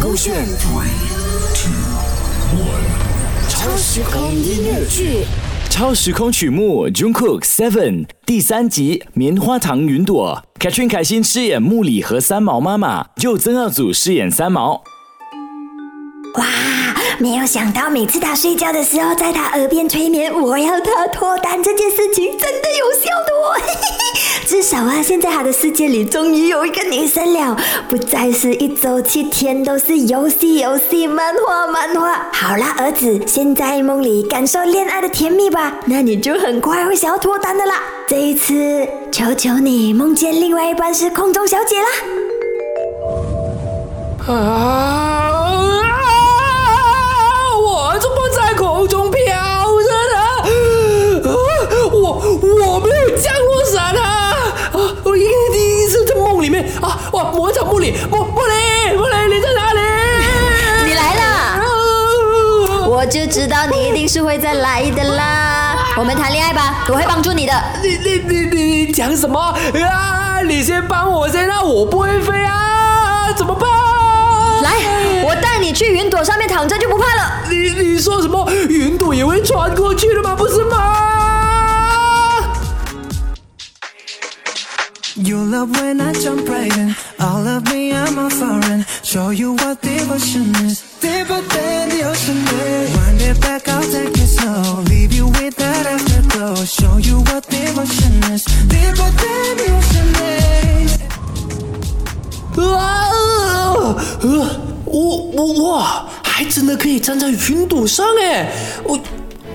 勾选超时空音乐剧。超时空曲目《Jungkook Seven》第三集《棉花糖云朵》，Katrin 凯欣饰演木里和三毛妈妈，就曾耀祖饰演三毛。哇，没有想到每次他睡觉的时候，在他耳边催眠我要他脱单这件事情，真的有效的哦。至少啊，现在他的世界里终于有一个女生了，不再是一周七天都是游戏游戏、漫画漫画。好啦，儿子，现在梦里感受恋爱的甜蜜吧，那你就很快会想要脱单的啦。这一次，求求你梦见另外一半是空中小姐啦。啊！魔场木里，木木里，木里，你在哪里？你来了，啊我就知道你一定是会再来的啦。我们谈恋爱吧，我会帮助你的。你你你你讲什么啊？你先帮我先啊！我不会飞啊，怎么办？来，我带你去云朵上面躺着就不怕了。你你说什么？云朵也会穿过去的吗？不是吗？You love when I jump right in. All of me, I'm a foreign. Show you what devotion is. Deeper than the ocean is. Wind it back, I'll take it slow. Leave you with that afterglow. Show you what devotion is. Deeper than the ocean is. 啊！呃，我我哇，还真的可以站在云朵上哎！我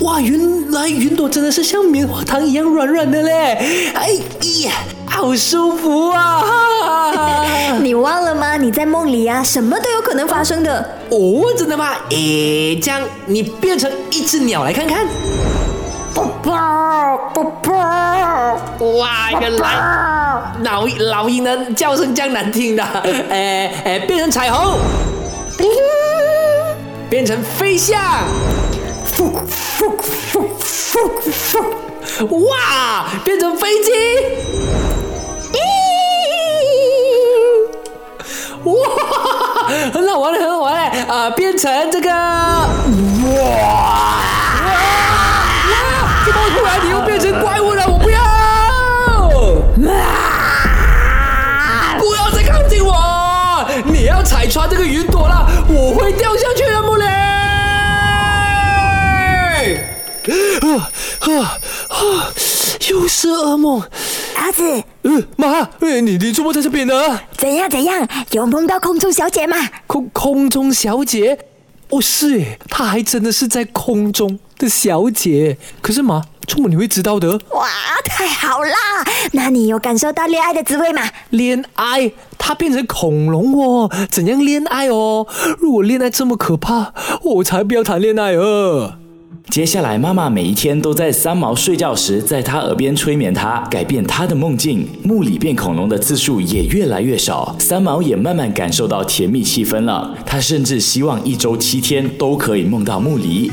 哇，原来云朵真的是像棉花糖一样软软的嘞！哎呀，好舒服啊！你忘了吗？你在梦里啊，什么都有可能发生的。哦，真的吗？诶，这样你变成一只鸟来看看。哇，原来老老鹰的叫声这样难听的，诶诶，变成彩虹，变成飞象，哇，变成飞机，啊，变成这个，哇，哇，哇怎么突然你又变成怪物了？我不要，不要再靠近我！你要踩穿这个云朵了，我会掉下去的，木雷。啊啊啊！又是噩梦。儿子，呃，妈，呃你你怎么在这边呢？怎样怎样？有梦到空中小姐吗？空空中小姐，哦是诶，她还真的是在空中的小姐。可是妈，怎么你会知道的？哇，太好啦！那你有感受到恋爱的滋味吗？恋爱，她变成恐龙哦，怎样恋爱哦？如果恋爱这么可怕，我才不要谈恋爱呃。接下来，妈妈每一天都在三毛睡觉时，在他耳边催眠他，改变他的梦境。木里变恐龙的次数也越来越少，三毛也慢慢感受到甜蜜气氛了。他甚至希望一周七天都可以梦到木里。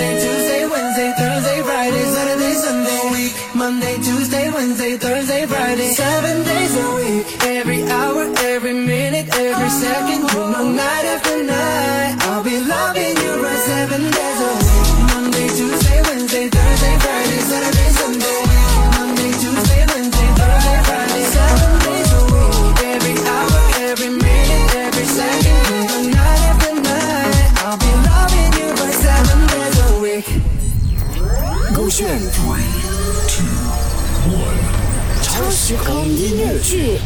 Monday, Tuesday, Wednesday, Thursday, Friday. Seven days a week. Every hour, every minute, every second. You night after night. I'll be loving you right seven days a week. Monday, Tuesday, Wednesday, Thursday, Friday Saturday, Sunday. Monday, Tuesday, Wednesday, Thursday, Friday. Seven days a week. Every hour, every minute, every second. You night after night. I'll be loving you right seven days a week. 勾选。超时空音乐剧。